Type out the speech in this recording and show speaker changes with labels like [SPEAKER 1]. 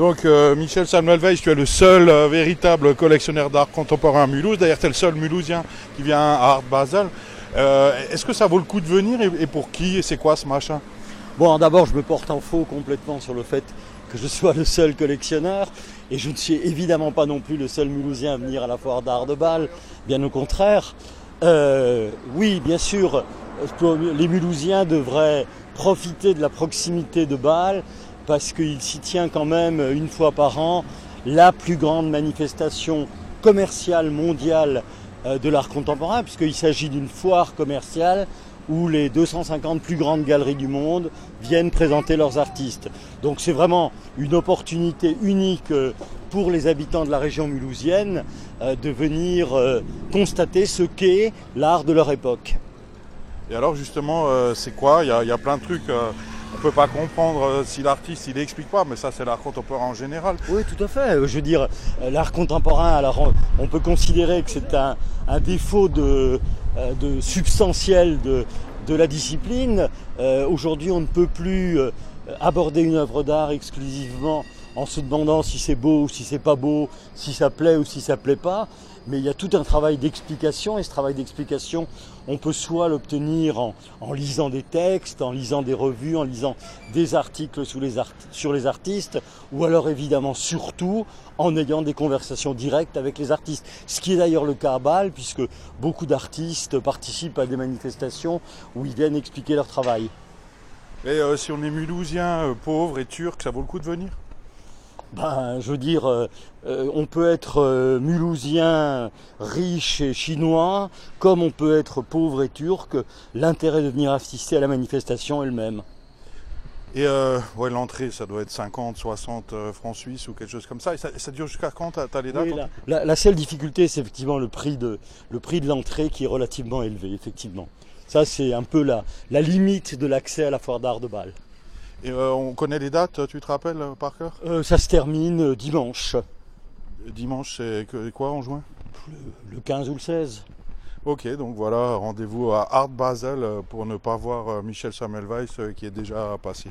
[SPEAKER 1] Donc euh, Michel Samuel Weiss, tu es le seul euh, véritable collectionneur d'art contemporain à Mulhouse. D'ailleurs, tu es le seul Mulhousien qui vient à Art Basel. Euh, Est-ce que ça vaut le coup de venir et, et pour qui Et c'est quoi ce machin?
[SPEAKER 2] Bon, d'abord, je me porte en faux complètement sur le fait que je sois le seul collectionneur. Et je ne suis évidemment pas non plus le seul Mulhousien à venir à la foire d'art de Bâle. Bien au contraire. Euh, oui, bien sûr, les Mulhousiens devraient profiter de la proximité de Bâle parce qu'il s'y tient quand même une fois par an la plus grande manifestation commerciale mondiale euh, de l'art contemporain, puisqu'il s'agit d'une foire commerciale où les 250 plus grandes galeries du monde viennent présenter leurs artistes. Donc c'est vraiment une opportunité unique euh, pour les habitants de la région mulhousienne euh, de venir constater ce qu'est l'art de leur époque.
[SPEAKER 1] Et alors justement, c'est quoi? Il y, a, il y a plein de trucs. Euh, on peut pas comprendre euh, si l'artiste il explique pas, mais ça c'est l'art contemporain en général.
[SPEAKER 2] Oui, tout à fait. Je veux dire, euh, l'art contemporain, alors on- peut considérer que c'est un, défaut de, euh, substantiel de, la discipline. Euh, Aujourd'hui, on ne peut plus euh, aborder une œuvre d'art exclusivement en se demandant si c'est beau ou si c'est pas beau, si ça plaît ou si ça plaît pas. Mais il y a tout un travail d'explication et ce travail d'explication, on peut soit l'obtenir en, lisant des textes, en lisant des revues, en lisant des articles sur les artistes, ou alors évidemment surtout en ayant des conversations directes avec les artistes. Ce qui est d'ailleurs le cas à Bâle, puisque beaucoup d'artistes participent à des manifestations où ils viennent expliquer leur travail.
[SPEAKER 1] Et euh, si on est mulhousien, euh, pauvre et turc, ça vaut le coup de venir?
[SPEAKER 2] Ben, je veux dire, euh, on peut être mulhousien, riche et chinois, comme on peut être pauvre et turc. L'intérêt de venir assister à la manifestation est le même.
[SPEAKER 1] Et ouais, l'entrée, ça doit être 50, 60 euh, francs suisses ou quelque chose comme ça. Et ça, dure jusqu'à quand T'as les dates
[SPEAKER 2] Oui, la, la- la seule difficulté, c'est effectivement le prix de, le prix de l'entrée qui est relativement élevé, effectivement. Ça, c'est un peu la, la limite de l'accès à la foire d'art de Bâle.
[SPEAKER 1] Et euh, on connaît les dates, tu te rappelles euh, par cœur?
[SPEAKER 2] Euh, ça se termine dimanche,
[SPEAKER 1] Dimanche, c'est quoi en juin?
[SPEAKER 2] Le, le 15 ou le 16.
[SPEAKER 1] Ok, donc voilà, rendez-vous à Art Basel pour ne pas voir Michel Samuel Weiss qui est déjà passé.